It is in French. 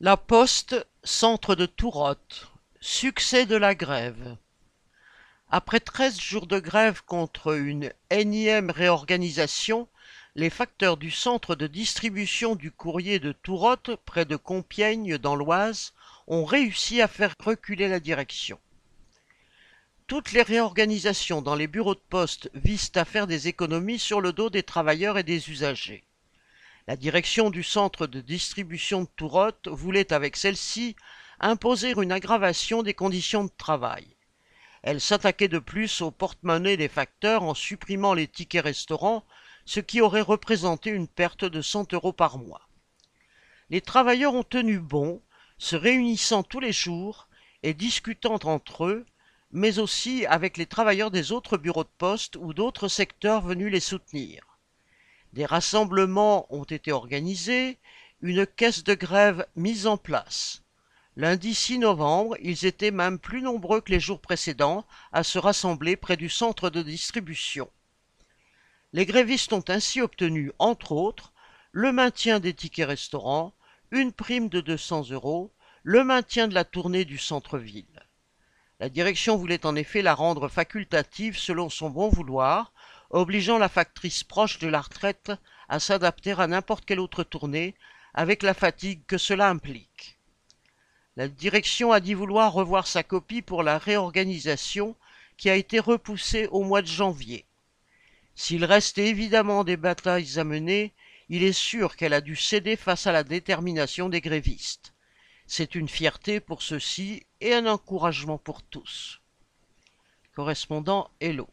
La Poste, centre de Tourotte. Succès de la grève. Après treize jours de grève contre une énième réorganisation, les facteurs du centre de distribution du courrier de Tourotte, près de Compiègne dans l'Oise, ont réussi à faire reculer la direction. Toutes les réorganisations dans les bureaux de poste visent à faire des économies sur le dos des travailleurs et des usagers. La direction du centre de distribution de Tourotte voulait avec celle-ci imposer une aggravation des conditions de travail. Elle s'attaquait de plus au porte-monnaie des facteurs en supprimant les tickets restaurants, ce qui aurait représenté une perte de 100 euros par mois. Les travailleurs ont tenu bon, se réunissant tous les jours et discutant entre eux, mais aussi avec les travailleurs des autres bureaux de poste ou d'autres secteurs venus les soutenir. Des rassemblements ont été organisés, une caisse de grève mise en place. Lundi 6 novembre, ils étaient même plus nombreux que les jours précédents à se rassembler près du centre de distribution. Les grévistes ont ainsi obtenu, entre autres, le maintien des tickets restaurants, une prime de 200 euros, le maintien de la tournée du centre-ville. La direction voulait en effet la rendre facultative selon son bon vouloir, obligeant la factrice proche de la retraite à s'adapter à n'importe quelle autre tournée, avec la fatigue que cela implique. La direction a dit vouloir revoir sa copie pour la réorganisation qui a été repoussée au mois de janvier. S'il reste évidemment des batailles à mener, il est sûr qu'elle a dû céder face à la détermination des grévistes. C'est une fierté pour ceux-ci et un encouragement pour tous. Correspondant Hello.